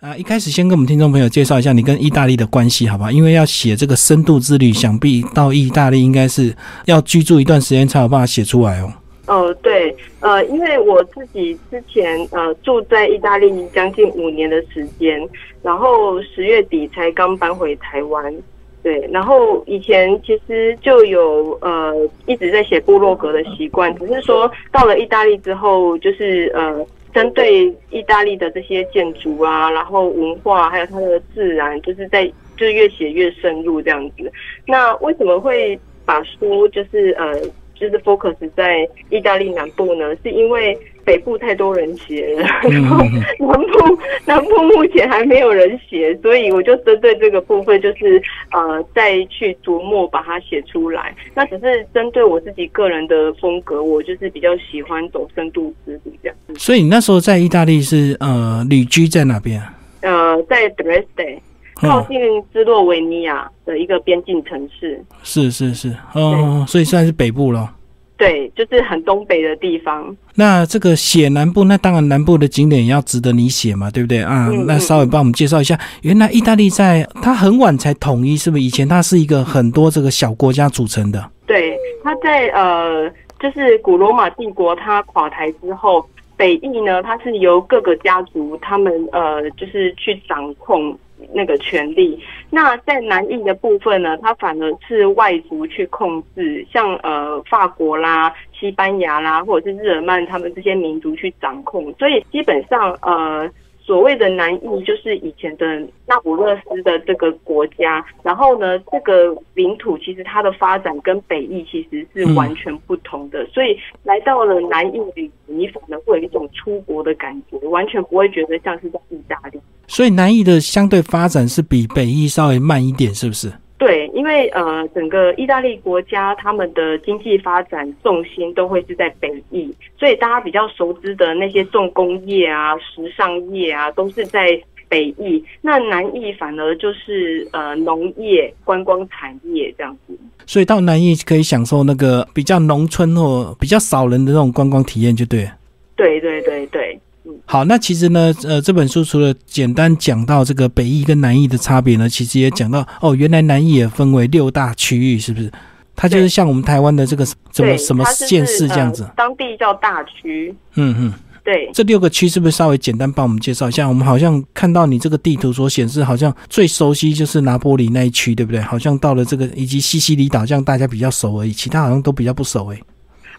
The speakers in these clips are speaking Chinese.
啊，一开始先跟我们听众朋友介绍一下你跟意大利的关系，好不好？因为要写这个深度之旅，想必到意大利应该是要居住一段时间才有办法写出来哦。哦，对，呃，因为我自己之前呃住在意大利将近五年的时间，然后十月底才刚搬回台湾，对，然后以前其实就有呃一直在写部落格的习惯，只是说到了意大利之后，就是呃。针对意大利的这些建筑啊，然后文化，还有它的自然，就是在就是越写越深入这样子。那为什么会把书就是呃？就是 focus 在意大利南部呢，是因为北部太多人写了，然后南部南部目前还没有人写，所以我就针对这个部分，就是呃再去琢磨把它写出来。那只是针对我自己个人的风格，我就是比较喜欢走深度之旅这样。所以你那时候在意大利是呃旅居在哪边啊？呃，在 Dresde，靠近斯洛维尼亚的一个边境城市。是是是，哦，所以算是北部了。对，就是很东北的地方。那这个写南部，那当然南部的景点也要值得你写嘛，对不对啊？那稍微帮我们介绍一下，原来意大利在它很晚才统一，是不是？以前它是一个很多这个小国家组成的。对，它在呃，就是古罗马帝国它垮台之后，北翼呢，它是由各个家族他们呃，就是去掌控。那个权利，那在南印的部分呢，它反而是外族去控制，像呃法国啦、西班牙啦，或者是日耳曼他们这些民族去掌控，所以基本上呃。所谓的南印就是以前的那不勒斯的这个国家，然后呢，这个领土其实它的发展跟北翼其实是完全不同的，所以来到了南印旅你反而会有一种出国的感觉，完全不会觉得像是在意大利。所以南翼的相对发展是比北翼稍微慢一点，是不是？对，因为呃，整个意大利国家他们的经济发展重心都会是在北翼，所以大家比较熟知的那些重工业啊、时尚业啊，都是在北翼。那南翼反而就是呃农业、观光产业这样子。所以到南翼可以享受那个比较农村或比较少人的那种观光体验，就对。对对对对。好，那其实呢，呃，这本书除了简单讲到这个北翼跟南翼的差别呢，其实也讲到哦，原来南翼也分为六大区域，是不是？它就是像我们台湾的这个怎么什么县市这样子，当地叫大区。嗯嗯，对，这六个区是不是稍微简单帮我们介绍一下？我们好像看到你这个地图所显示，好像最熟悉就是拿波里那一区，对不对？好像到了这个以及西西里岛，这样大家比较熟而已，其他好像都比较不熟诶。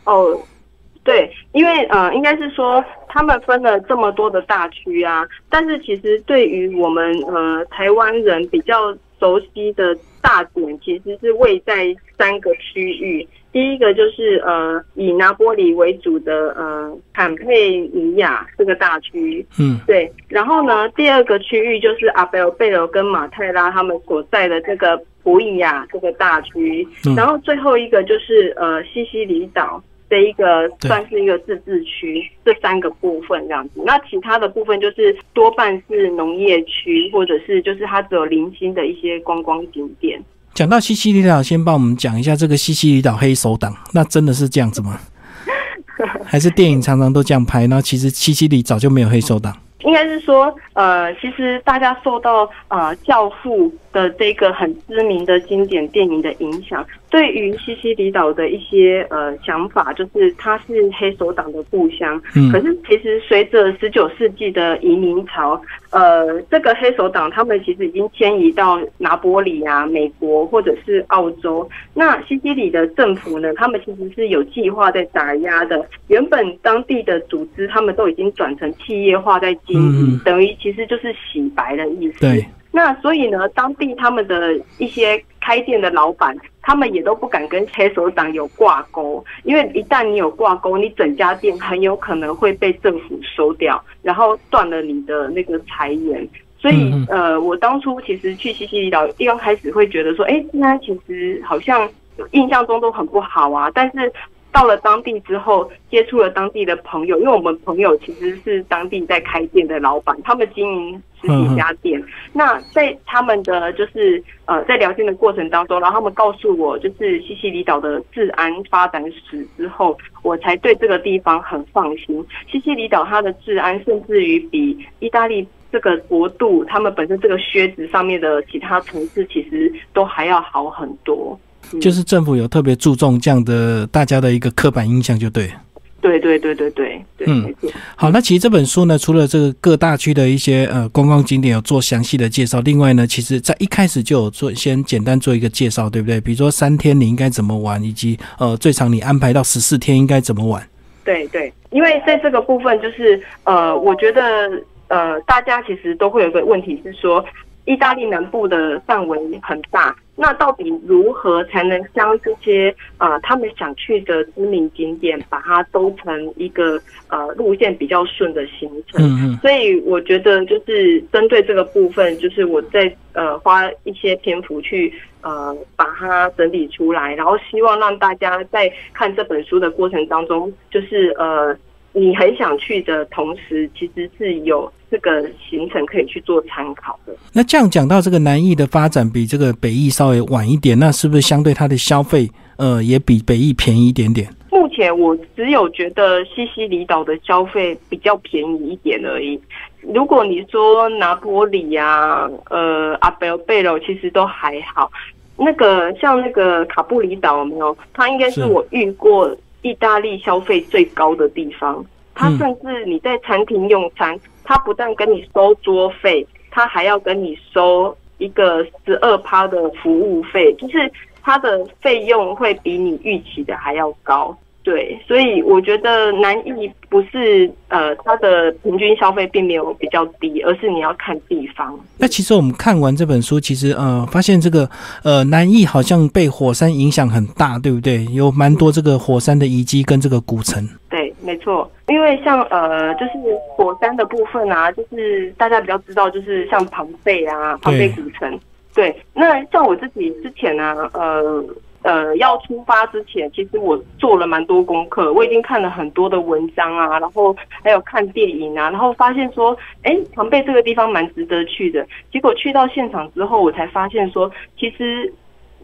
哦。对，因为呃，应该是说他们分了这么多的大区啊，但是其实对于我们呃台湾人比较熟悉的大点，其实是位在三个区域。第一个就是呃以拿波里为主的呃坎佩尼亚这个大区，嗯，对。然后呢，第二个区域就是阿贝尔贝尔跟马泰拉他们所在的这个普伊亚这个大区，然后最后一个就是呃西西里岛。这一个算是一个自治区，这三个部分这样子。那其他的部分就是多半是农业区，或者是就是它只有零星的一些观光景点。讲到西西里岛，先帮我们讲一下这个西西里岛黑手党，那真的是这样子吗？还是电影常常都这样拍？那其实西西里早就没有黑手党。应该是说，呃，其实大家受到呃《教父》的这个很知名的经典电影的影响。对于西西里岛的一些呃想法，就是它是黑手党的故乡。嗯，可是其实随着十九世纪的移民潮，呃，这个黑手党他们其实已经迁移到拿波里啊、美国或者是澳洲。那西西里的政府呢，他们其实是有计划在打压的。原本当地的组织，他们都已经转成企业化在经营，等于其实就是洗白的意思。对。那所以呢，当地他们的一些开店的老板，他们也都不敢跟黑手党有挂钩，因为一旦你有挂钩，你整家店很有可能会被政府收掉，然后断了你的那个财源。所以，呃，我当初其实去西西里岛，一刚开始会觉得说，哎，那其实好像印象中都很不好啊，但是。到了当地之后，接触了当地的朋友，因为我们朋友其实是当地在开店的老板，他们经营十几家店。那在他们的就是呃，在聊天的过程当中，然后他们告诉我，就是西西里岛的治安发展史之后，我才对这个地方很放心。西西里岛它的治安甚至于比意大利这个国度，他们本身这个靴子上面的其他城市，其实都还要好很多。就是政府有特别注重这样的大家的一个刻板印象，就对。对对对对对，嗯，好，那其实这本书呢，除了这个各大区的一些呃观光景点有做详细的介绍，另外呢，其实在一开始就有做先简单做一个介绍，对不对？比如说三天你应该怎么玩，以及呃最长你安排到十四天应该怎么玩。对对，因为在这个部分就是呃，我觉得呃大家其实都会有一个问题是说。意大利南部的范围很大，那到底如何才能将这些呃他们想去的知名景点，把它都成一个呃路线比较顺的行程？嗯嗯。所以我觉得就是针对这个部分，就是我在呃花一些篇幅去呃把它整理出来，然后希望让大家在看这本书的过程当中，就是呃你很想去的同时，其实是有。这个行程可以去做参考的。那这样讲到这个南艺的发展比这个北艺稍微晚一点，那是不是相对它的消费，呃，也比北艺便宜一点点？目前我只有觉得西西里岛的消费比较便宜一点而已。如果你说拿坡里呀，呃，阿贝尔贝罗其实都还好。那个像那个卡布里岛没有？它应该是我遇过意大利消费最高的地方。它甚至你在餐厅用餐。他不但跟你收桌费，他还要跟你收一个十二趴的服务费，就是他的费用会比你预期的还要高。对，所以我觉得南艺不是呃，它的平均消费并没有比较低，而是你要看地方。那其实我们看完这本书，其实呃，发现这个呃南艺好像被火山影响很大，对不对？有蛮多这个火山的遗迹跟这个古城。对，没错。因为像呃，就是火山的部分啊，就是大家比较知道，就是像庞贝啊，庞贝古城。对，那像我自己之前呢，呃。呃，要出发之前，其实我做了蛮多功课，我已经看了很多的文章啊，然后还有看电影啊，然后发现说，哎，庞贝这个地方蛮值得去的。结果去到现场之后，我才发现说，其实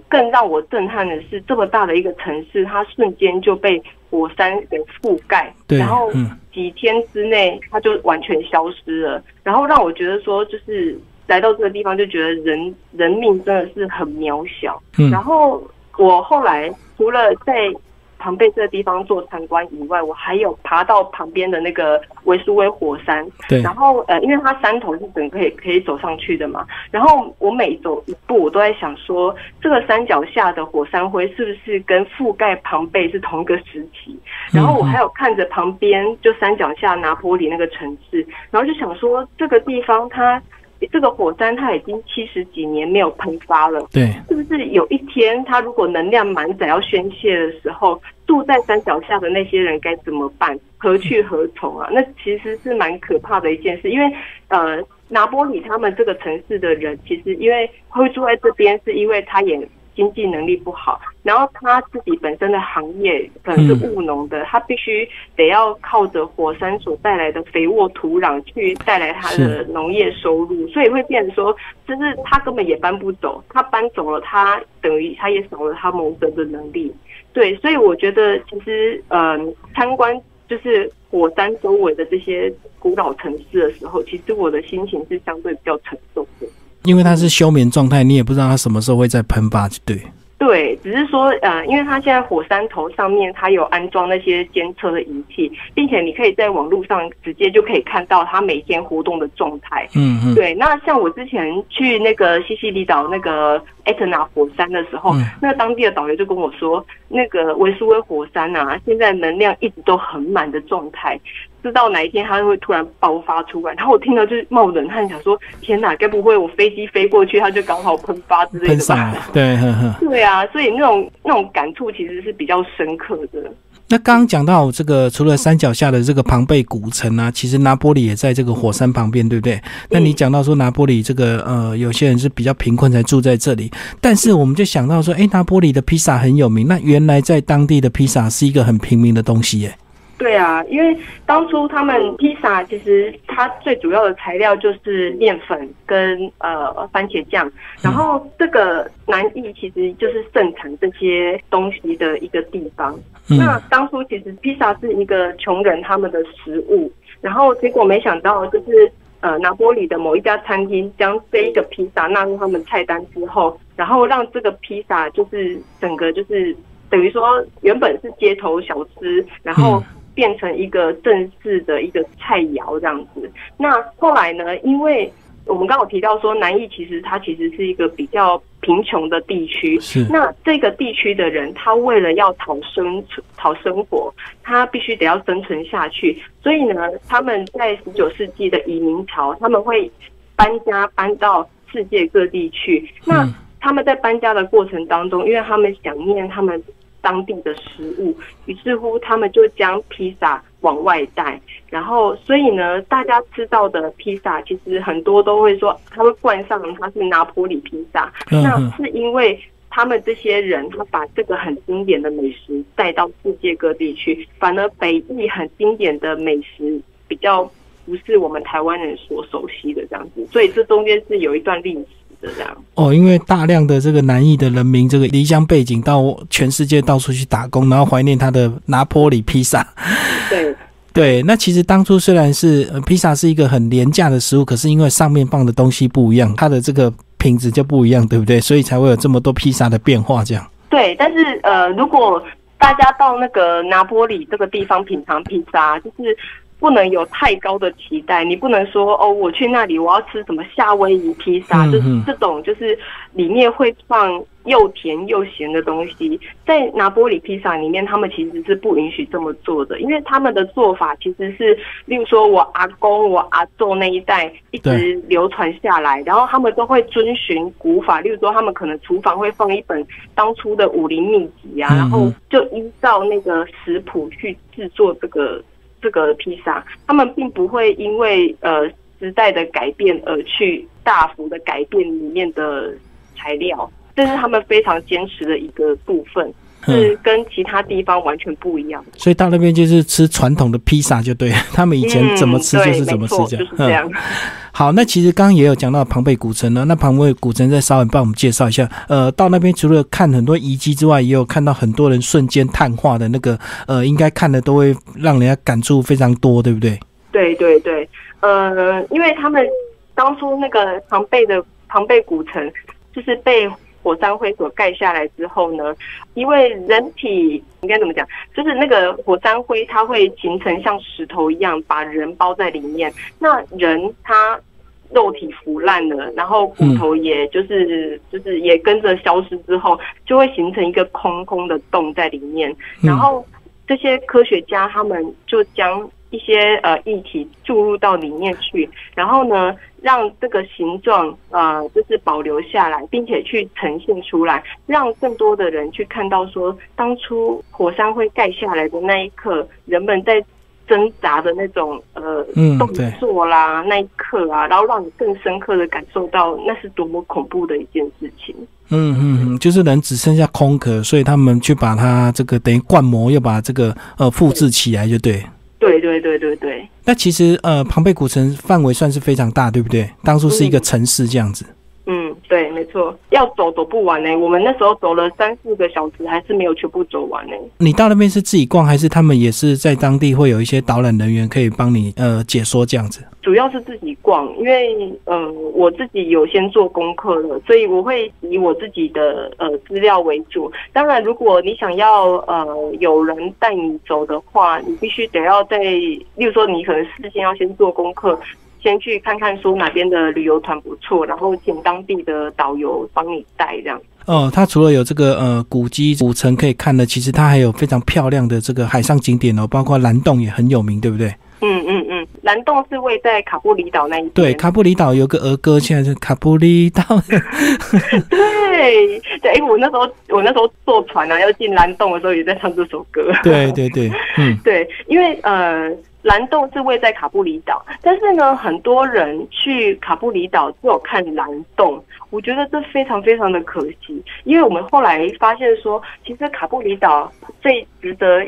更让我震撼的是，这么大的一个城市，它瞬间就被火山给覆盖，然后几天之内它就完全消失了。然后让我觉得说，就是来到这个地方，就觉得人人命真的是很渺小。然后。我后来除了在庞贝这个地方做参观以外，我还有爬到旁边的那个维苏威火山。对。然后呃，因为它山头是整个可以可以走上去的嘛。然后我每走一步，我都在想说，这个山脚下的火山灰是不是跟覆盖庞贝是同一个时期？然后我还有看着旁边就山脚下拿坡里那个城市，然后就想说，这个地方它。这个火山它已经七十几年没有喷发了，对，是不是有一天它如果能量满载要宣泄的时候，住在山脚下的那些人该怎么办？何去何从啊？那其实是蛮可怕的一件事，因为呃，拿波里他们这个城市的人，其实因为会住在这边，是因为他也。经济能力不好，然后他自己本身的行业可能是务农的，他必须得要靠着火山所带来的肥沃土壤去带来他的农业收入，所以会变成说，就是他根本也搬不走，他搬走了，他等于他也少了他谋生的能力。对，所以我觉得其实，嗯，参观就是火山周围的这些古老城市的时候，其实我的心情是相对比较沉重的。因为它是休眠状态，你也不知道它什么时候会再喷发，对。对，只是说，呃，因为它现在火山头上面它有安装那些监测的仪器，并且你可以在网络上直接就可以看到它每天活动的状态。嗯嗯。对，那像我之前去那个西西里岛那个艾特纳火山的时候，那当地的导游就跟我说，那个维苏威火山啊，现在能量一直都很满的状态。知道哪一天它会突然爆发出来，然后我听到就是冒冷汗，想说天哪，该不会我飞机飞过去，它就刚好喷发之类的吧？对，对啊，所以那种那种感触其实是比较深刻的。那刚刚讲到这个，除了山脚下的这个庞贝古城啊，其实拿波里也在这个火山旁边，对不对？那你讲到说拿波里这个呃，有些人是比较贫困才住在这里，但是我们就想到说，哎，拿波里的披萨很有名，那原来在当地的披萨是一个很平民的东西耶。对啊，因为当初他们披萨其实它最主要的材料就是面粉跟呃番茄酱，然后这个南意其实就是盛产这些东西的一个地方。那当初其实披萨是一个穷人他们的食物，然后结果没想到就是呃拿波里的某一家餐厅将这一个披萨纳入他们菜单之后，然后让这个披萨就是整个就是等于说原本是街头小吃，然后变成一个正式的一个菜肴这样子。那后来呢，因为我们刚好提到说，南艺其实它其实是一个比较贫穷的地区。是。那这个地区的人，他为了要讨生存、讨生活，他必须得要生存下去。所以呢，他们在十九世纪的移民潮，他们会搬家搬到世界各地去。那他们在搬家的过程当中，因为他们想念他们。当地的食物，于是乎他们就将披萨往外带，然后所以呢，大家吃到的披萨其实很多都会说，他会冠上它是拿坡里披萨，那是因为他们这些人他把这个很经典的美食带到世界各地去，反而北艺很经典的美食比较不是我们台湾人所熟悉的这样子，所以这中间是有一段历史。这样哦，因为大量的这个南裔的人民，这个离乡背景到全世界到处去打工，然后怀念他的拿坡里披萨。对对，那其实当初虽然是披萨是一个很廉价的食物，可是因为上面放的东西不一样，它的这个品质就不一样，对不对？所以才会有这么多披萨的变化。这样对，但是呃，如果大家到那个拿坡里这个地方品尝披萨，就是。不能有太高的期待，你不能说哦，我去那里我要吃什么夏威夷披萨，就是这种就是里面会放又甜又咸的东西，在拿玻璃披萨里面，他们其实是不允许这么做的，因为他们的做法其实是，例如说我阿公、我阿祖那一代一直流传下来，然后他们都会遵循古法，例如说他们可能厨房会放一本当初的武林秘籍啊，然后就依照那个食谱去制作这个。这个披萨，他们并不会因为呃时代的改变而去大幅的改变里面的材料，这是他们非常坚持的一个部分，是跟其他地方完全不一样。所以到那边就是吃传统的披萨就对，他们以前怎么吃就是怎么吃，这样。好，那其实刚刚也有讲到庞贝古城呢，那庞贝古城再稍微帮我们介绍一下。呃，到那边除了看很多遗迹之外，也有看到很多人瞬间碳化的那个，呃，应该看的都会让人家感触非常多，对不对？对对对，呃，因为他们当初那个庞贝的庞贝古城，就是被火山灰所盖下来之后呢，因为人体应该怎么讲，就是那个火山灰它会形成像石头一样把人包在里面，那人他。肉体腐烂了，然后骨头也就是就是也跟着消失之后，就会形成一个空空的洞在里面。然后这些科学家他们就将一些呃液体注入到里面去，然后呢让这个形状呃就是保留下来，并且去呈现出来，让更多的人去看到说当初火山灰盖下来的那一刻，人们在。挣扎的那种呃动作啦，那一刻啊，然后让你更深刻的感受到那是多么恐怖的一件事情。嗯嗯嗯，就是人只剩下空壳，所以他们去把它这个等于灌模，又把这个呃复制起来，就对。对对对对对。那其实呃，庞贝古城范围算是非常大，对不对？当初是一个城市这样子。嗯，对，没错，要走走不完呢。我们那时候走了三四个小时，还是没有全部走完呢。你到那边是自己逛，还是他们也是在当地会有一些导览人员可以帮你呃解说这样子？主要是自己逛，因为嗯，我自己有先做功课了，所以我会以我自己的呃资料为主。当然，如果你想要呃有人带你走的话，你必须得要在，例如说你可能事先要先做功课。先去看看说哪边的旅游团不错，然后请当地的导游帮你带这样。哦，它除了有这个呃古迹古城可以看的，其实它还有非常漂亮的这个海上景点哦，包括蓝洞也很有名，对不对？嗯嗯嗯，蓝洞是位在卡布里岛那一对，卡布里岛有个儿歌，现在是卡布里岛。对对，哎，我那时候我那时候坐船啊，要进蓝洞的时候也在唱这首歌。对对对，嗯，对，因为呃。蓝洞是位在卡布里岛，但是呢，很多人去卡布里岛只有看蓝洞，我觉得这非常非常的可惜，因为我们后来发现说，其实卡布里岛最值得。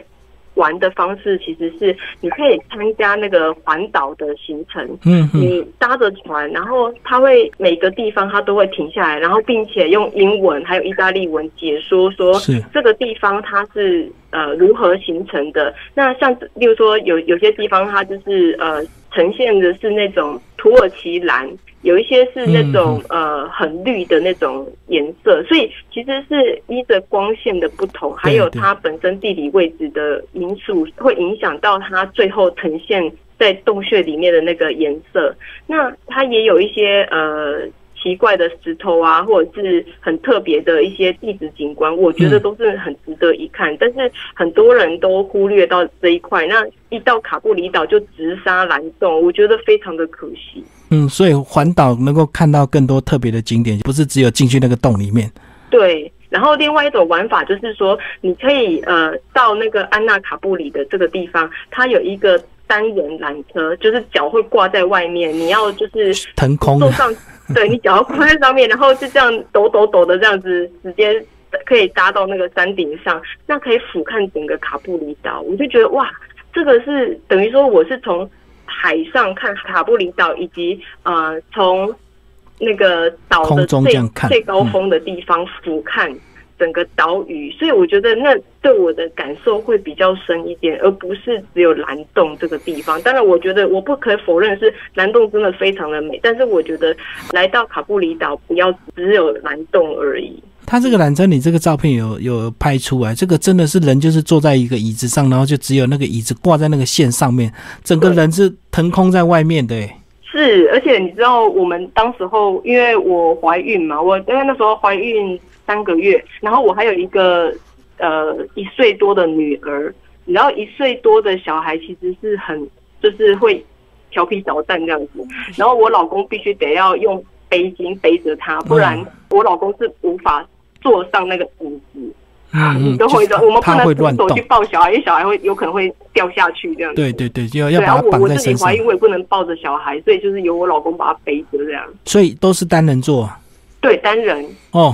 玩的方式其实是你可以参加那个环岛的行程，嗯，你搭着船，然后他会每个地方他都会停下来，然后并且用英文还有意大利文解说说这个地方它是呃如何形成的。那像例如说有有些地方它就是呃呈现的是那种土耳其蓝，有一些是那种呃很绿的那种颜色，所以其实是依着光线的不同，还有它本身地理位置的因素，会影响到它最后呈现在洞穴里面的那个颜色。那它也有一些呃。奇怪的石头啊，或者是很特别的一些地质景观，我觉得都是很值得一看。但是很多人都忽略到这一块，那一到卡布里岛就直杀蓝洞，我觉得非常的可惜。嗯，所以环岛能够看到更多特别的景点，不是只有进去那个洞里面。对，然后另外一种玩法就是说，你可以呃到那个安娜卡布里的这个地方，它有一个单人缆车，就是脚会挂在外面，你要就是腾空坐上。对你脚要跨在上面，然后就这样抖抖抖的这样子，直接可以搭到那个山顶上，那可以俯瞰整个卡布里岛。我就觉得哇，这个是等于说我是从海上看卡布里岛，以及呃从那个岛的最最高峰的地方俯瞰。整个岛屿，所以我觉得那对我的感受会比较深一点，而不是只有蓝洞这个地方。当然，我觉得我不可否认是蓝洞真的非常的美，但是我觉得来到卡布里岛不要只有蓝洞而已。它这个缆车，你这个照片有有拍出来，这个真的是人就是坐在一个椅子上，然后就只有那个椅子挂在那个线上面，整个人是腾空在外面的。是，而且你知道我们当时候因为我怀孕嘛，我因为那时候怀孕。三个月，然后我还有一个呃一岁多的女儿，然后一岁多的小孩其实是很就是会调皮捣蛋这样子，然后我老公必须得要用背巾背着他，不然我老公是无法坐上那个椅子，嗯，都会的，我们不能动手去抱小孩，因为小孩会有可能会掉下去这样子。对对对，就要要把他绑在身上。我我自己怀孕，我也不能抱着小孩，所以就是由我老公把他背着这样。所以都是单人座。对单人哦，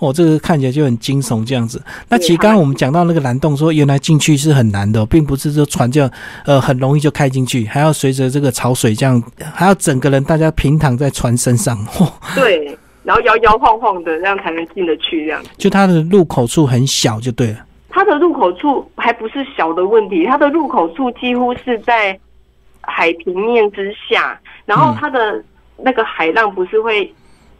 我这个看起来就很惊悚这样子。那其实刚刚我们讲到那个蓝洞，说原来进去是很难的，并不是说船就呃很容易就开进去，还要随着这个潮水这样，还要整个人大家平躺在船身上。对，然后摇摇晃晃的，这样才能进得去。这样就它的入口处很小，就对了。它的入口处还不是小的问题，它的入口处几乎是在海平面之下，然后它的那个海浪不是会。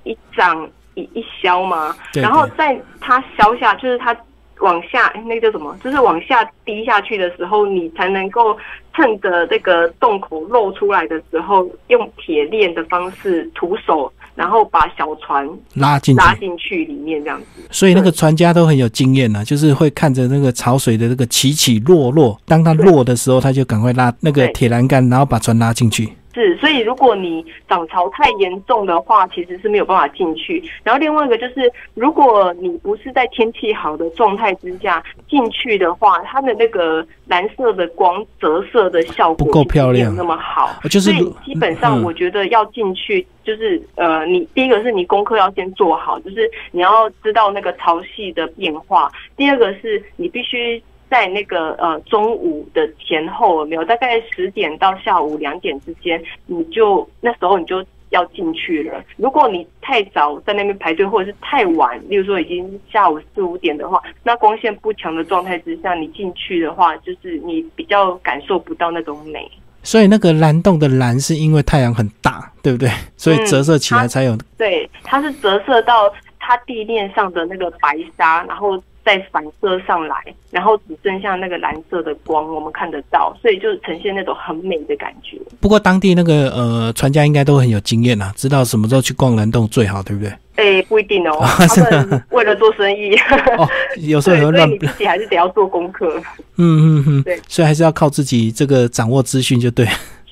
一涨一一消嘛，然后在它消下，就是它往下，那个叫什么？就是往下滴下去的时候，你才能够趁着这个洞口露出来的时候，用铁链的方式徒手，然后把小船拉进拉进去里面这样子。所以那个船家都很有经验呢，就是会看着那个潮水的这个起起落落，当它落的时候，他就赶快拉那个铁栏杆，然后把船拉进去。是，所以如果你涨潮太严重的话，其实是没有办法进去。然后另外一个就是，如果你不是在天气好的状态之下进去的话，它的那个蓝色的光折射的效果不够漂亮，那么好。就是基本上，我觉得要进去，就是呃，你第一个是你功课要先做好，就是你要知道那个潮汐的变化。第二个是你必须。在那个呃中午的前后有没有？大概十点到下午两点之间，你就那时候你就要进去了。如果你太早在那边排队，或者是太晚，例如说已经下午四五点的话，那光线不强的状态之下，你进去的话，就是你比较感受不到那种美。所以那个蓝洞的蓝是因为太阳很大，对不对？所以折射起来才有。对，它是折射到它地面上的那个白沙，然后。再反射上来，然后只剩下那个蓝色的光，我们看得到，所以就呈现那种很美的感觉。不过当地那个呃船家应该都很有经验呐，知道什么时候去逛蓝洞最好，对不对？哎，不一定哦，他们为了做生意，有时候 会乱。你自己还是得要做功课。嗯嗯嗯，对，所以还是要靠自己这个掌握资讯就对。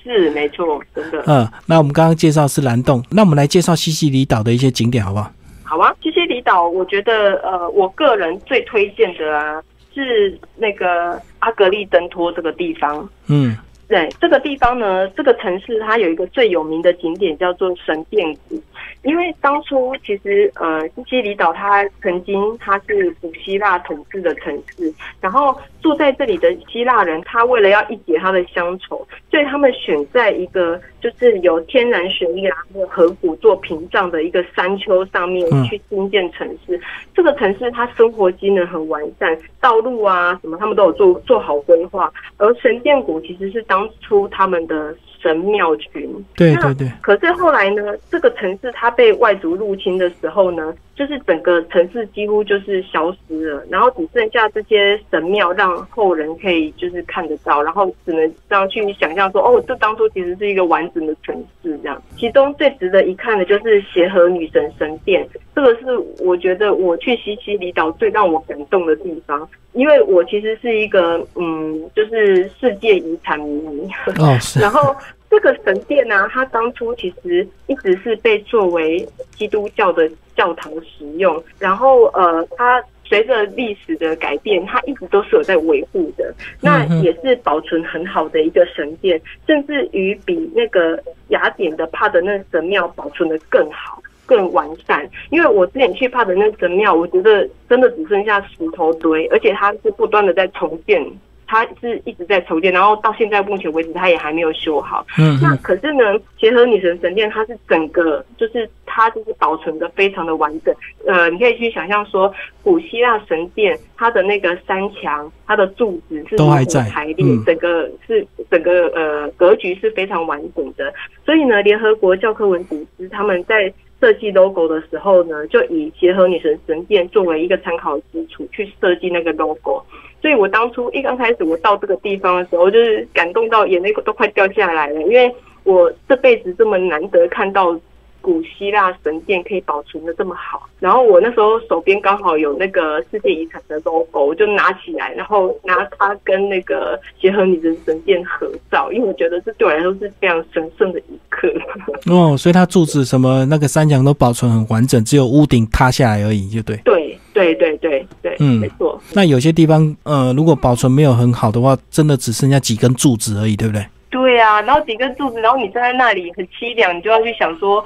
是没错，真的。嗯，那我们刚刚介绍是蓝洞，那我们来介绍西西里岛的一些景点好不好？好啊，西西里岛，我觉得呃，我个人最推荐的啊，是那个阿格利登托这个地方。嗯，对，这个地方呢，这个城市它有一个最有名的景点叫做神殿谷。因为当初其实呃，西西里岛它曾经它是古希腊统治的城市，然后住在这里的希腊人，他为了要一解他的乡愁，所以他们选在一个就是有天然悬崖和河谷做屏障的一个山丘上面去新建城市。这个城市它生活机能很完善，道路啊什么他们都有做做好规划。而神殿谷其实是当初他们的。神庙群。对对对。可是后来呢，这个城市它被外族入侵的时候呢，就是整个城市几乎就是消失了，然后只剩下这些神庙让后人可以就是看得到，然后只能这样去想象说，哦，这当初其实是一个完整的城市这样。其中最值得一看的就是协和女神神殿，这个是我觉得我去西西里岛最让我感动的地方。因为我其实是一个嗯，就是世界遗产迷哦，是。然后这个神殿呢，它当初其实一直是被作为基督教的教堂使用。然后呃，它随着历史的改变，它一直都是有在维护的。那也是保存很好的一个神殿，甚至于比那个雅典的帕德那神庙保存的更好。更完善，因为我之前去帕德那神庙，我觉得真的只剩下石头堆，而且它是不断的在重建，它是一直在筹建，然后到现在目前为止，它也还没有修好。嗯，那可是呢，协和女神神殿，它是整个就是它就是保存的非常的完整。呃，你可以去想象说，古希腊神殿它的那个山墙，它的柱子是都还在排列，整个是整个呃格局是非常完整的。所以呢，联合国教科文组织他们在设计 logo 的时候呢，就以协和女神神殿作为一个参考基础去设计那个 logo。所以我当初一刚开始我到这个地方的时候，就是感动到眼泪都快掉下来了，因为我这辈子这么难得看到。古希腊神殿可以保存的这么好，然后我那时候手边刚好有那个世界遗产的 logo，我就拿起来，然后拿它跟那个结合你的神殿合照，因为我觉得这对我来说是非常神圣的一刻。哦，所以它柱子什么那个三墙都保存很完整，只有屋顶塌下来而已，就对。对对对对对，嗯，没错。那有些地方，呃，如果保存没有很好的话，真的只剩下几根柱子而已，对不对？对啊，然后几根柱子，然后你站在那里很凄凉，你就要去想说。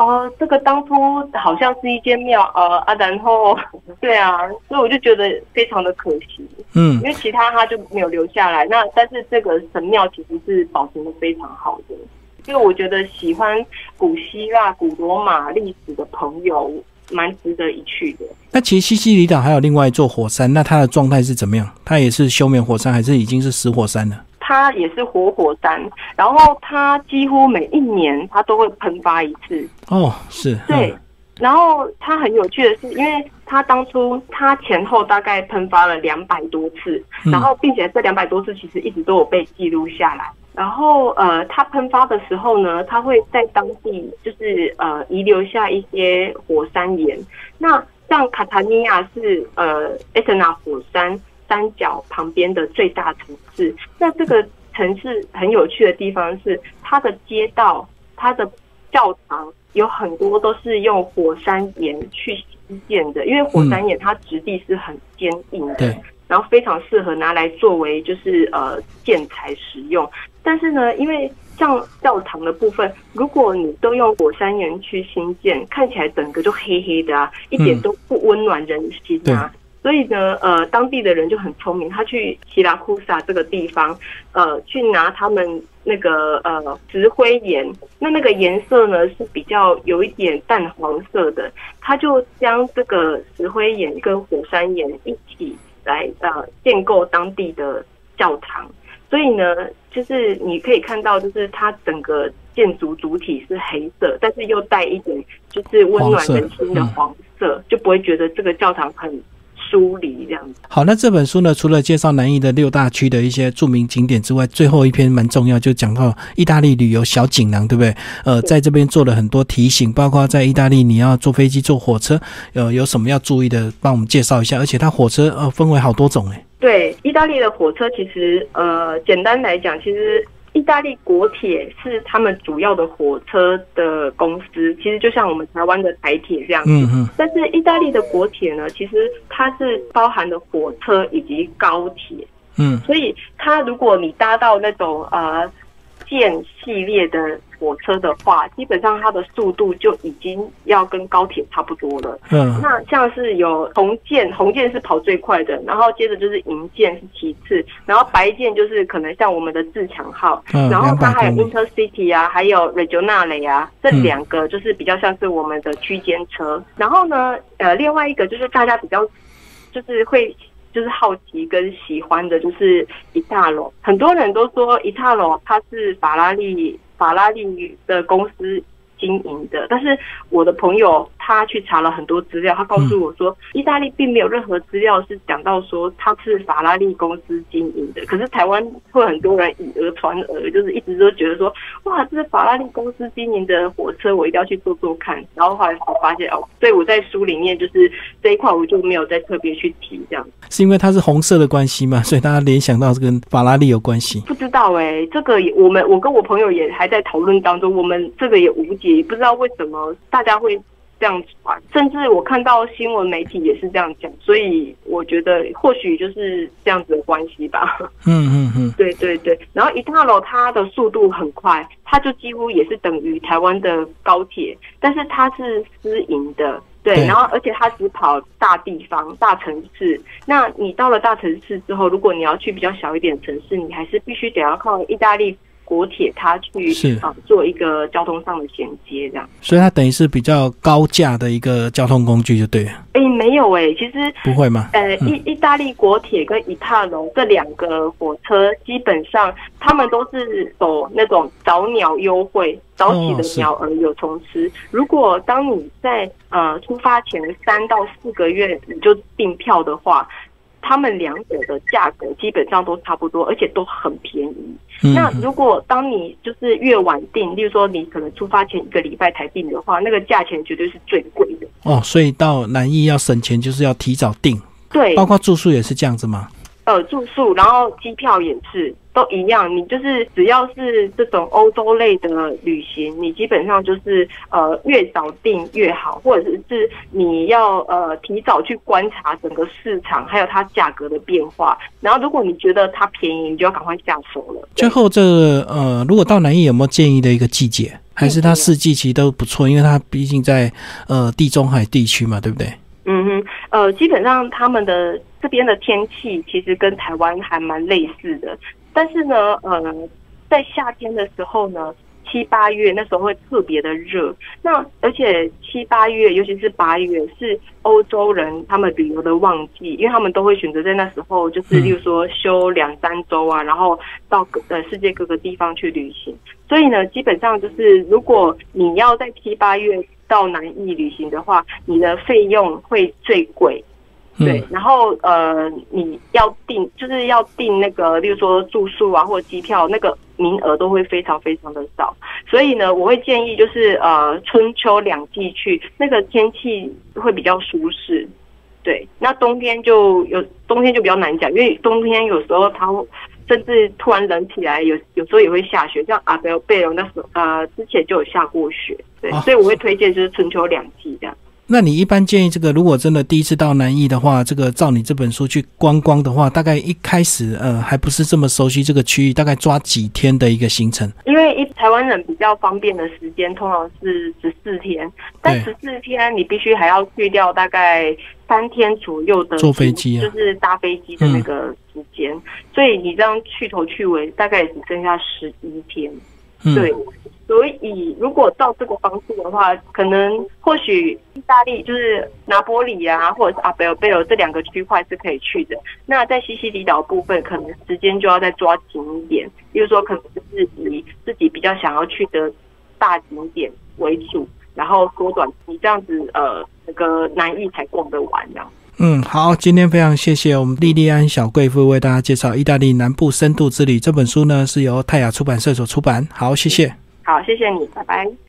哦，这个当初好像是一间庙，呃啊，然后 对啊，所以我就觉得非常的可惜，嗯，因为其他他就没有留下来。那但是这个神庙其实是保存的非常好的，因为我觉得喜欢古希腊、古罗马历史的朋友蛮值得一去的。那其实西西里岛还有另外一座火山，那它的状态是怎么样？它也是休眠火山，还是已经是死火山了？它也是活火山，然后它几乎每一年它都会喷发一次。哦，是。对，然后它很有趣的是，因为它当初它前后大概喷发了两百多次，然后并且这两百多次其实一直都有被记录下来。然后呃，它喷发的时候呢，它会在当地就是呃遗留下一些火山岩。那像卡塔尼亚是呃埃特纳火山。山脚旁边的最大城市，那这个城市很有趣的地方是，它的街道、它的教堂有很多都是用火山岩去兴建的，因为火山岩它质地是很坚硬的，然后非常适合拿来作为就是呃建材使用。但是呢，因为像教堂的部分，如果你都用火山岩去新建，看起来整个就黑黑的啊，一点都不温暖人心啊。所以呢，呃，当地的人就很聪明，他去希拉库萨这个地方，呃，去拿他们那个呃石灰岩，那那个颜色呢是比较有一点淡黄色的，他就将这个石灰岩跟火山岩一起来呃建构当地的教堂。所以呢，就是你可以看到，就是它整个建筑主体是黑色，但是又带一点就是温暖人心的黄色，就不会觉得这个教堂很。疏离这样子。好，那这本书呢，除了介绍南意的六大区的一些著名景点之外，最后一篇蛮重要，就讲到意大利旅游小锦囊，对不对？呃，在这边做了很多提醒，包括在意大利你要坐飞机、坐火车，呃，有什么要注意的，帮我们介绍一下。而且它火车呃分为好多种哎。对，意大利的火车其实呃，简单来讲，其实。意大利国铁是他们主要的火车的公司，其实就像我们台湾的台铁这样子。嗯嗯。但是意大利的国铁呢，其实它是包含的火车以及高铁。嗯。所以它如果你搭到那种呃。建系列的火车的话，基本上它的速度就已经要跟高铁差不多了。嗯，那像是有红箭，红箭是跑最快的，然后接着就是银箭是其次，然后白箭就是可能像我们的自强号，然后它还有 Intercity 啊，还有 Regionale 啊，这两个就是比较像是我们的区间车。然后呢，呃，另外一个就是大家比较就是会就是好奇跟喜欢的，就是一塔龙。很多人都说一塔龙它是法拉利法拉利的公司经营的，但是我的朋友。他去查了很多资料，他告诉我说，意大利并没有任何资料是讲到说他是法拉利公司经营的。可是台湾会很多人以讹传讹，就是一直都觉得说，哇，这是法拉利公司经营的火车，我一定要去坐坐看。然后后来我发现哦，所以我在书里面就是这一块我就没有再特别去提这样。是因为它是红色的关系嘛？所以大家联想到这跟法拉利有关系？不知道哎，这个我们我跟我朋友也还在讨论当中，我们这个也无解，不知道为什么大家会。这样传，甚至我看到新闻媒体也是这样讲，所以我觉得或许就是这样子的关系吧。嗯嗯嗯，对对对。然后一大楼它的速度很快，它就几乎也是等于台湾的高铁，但是它是私营的，对。然后而且它只跑大地方、大城市。那你到了大城市之后，如果你要去比较小一点城市，你还是必须得要靠意大利。国铁它去做一个交通上的衔接，这样，所以它等于是比较高价的一个交通工具，就对了。哎，没有哎，其实不会吗？呃，意意大利国铁跟伊塔龙这两个火车，基本上他们都是走那种早鸟优惠，早起的鸟儿有虫吃。如果当你在呃出发前三到四个月你就订票的话。他们两者的价格基本上都差不多，而且都很便宜。那如果当你就是越晚订，例如说你可能出发前一个礼拜才订的话，那个价钱绝对是最贵的。哦，所以到南艺要省钱，就是要提早订。对，包括住宿也是这样子吗？呃，住宿，然后机票也是都一样。你就是只要是这种欧洲类的旅行，你基本上就是呃越早订越好，或者是是你要呃提早去观察整个市场，还有它价格的变化。然后如果你觉得它便宜，你就要赶快下手了。最后，这呃，如果到南艺有没有建议的一个季节？还是它四季其实都不错，因为它毕竟在呃地中海地区嘛，对不对？嗯哼，呃，基本上他们的这边的天气其实跟台湾还蛮类似的，但是呢，呃，在夏天的时候呢，七八月那时候会特别的热，那而且七八月，尤其是八月，是欧洲人他们旅游的旺季，因为他们都会选择在那时候，就是例如说休两三周啊，然后到呃世界各个地方去旅行，所以呢，基本上就是如果你要在七八月。到南艺旅行的话，你的费用会最贵，对。然后呃，你要订就是要订那个，例如说住宿啊或者机票，那个名额都会非常非常的少。所以呢，我会建议就是呃春秋两季去，那个天气会比较舒适。对，那冬天就有冬天就比较难讲，因为冬天有时候它甚至突然冷起来，有有时候也会下雪，像阿贝尔贝尔那时候呃之前就有下过雪。对，所以我会推荐就是春秋两季这样。那你一般建议这个，如果真的第一次到南艺的话，这个照你这本书去观光的话，大概一开始呃还不是这么熟悉这个区域，大概抓几天的一个行程？因为一台湾人比较方便的时间通常是十四天，但十四天你必须还要去掉大概三天左右的坐飞机，就是搭飞机的那个时间，所以你这样去头去尾大概只剩下十一天，对。所以，如果照这个方式的话，可能或许意大利就是拿波里啊，或者是阿贝尔贝尔这两个区块是可以去的。那在西西里岛部分，可能时间就要再抓紧一点，比如说可能是以自己比较想要去的大景点为主，然后缩短你这样子呃那个南意才逛得完这样。嗯，好，今天非常谢谢我们莉莉安小贵妇为大家介绍《意大利南部深度之旅》这本书呢，是由泰雅出版社所出版。好，谢谢。好，谢谢你，拜拜。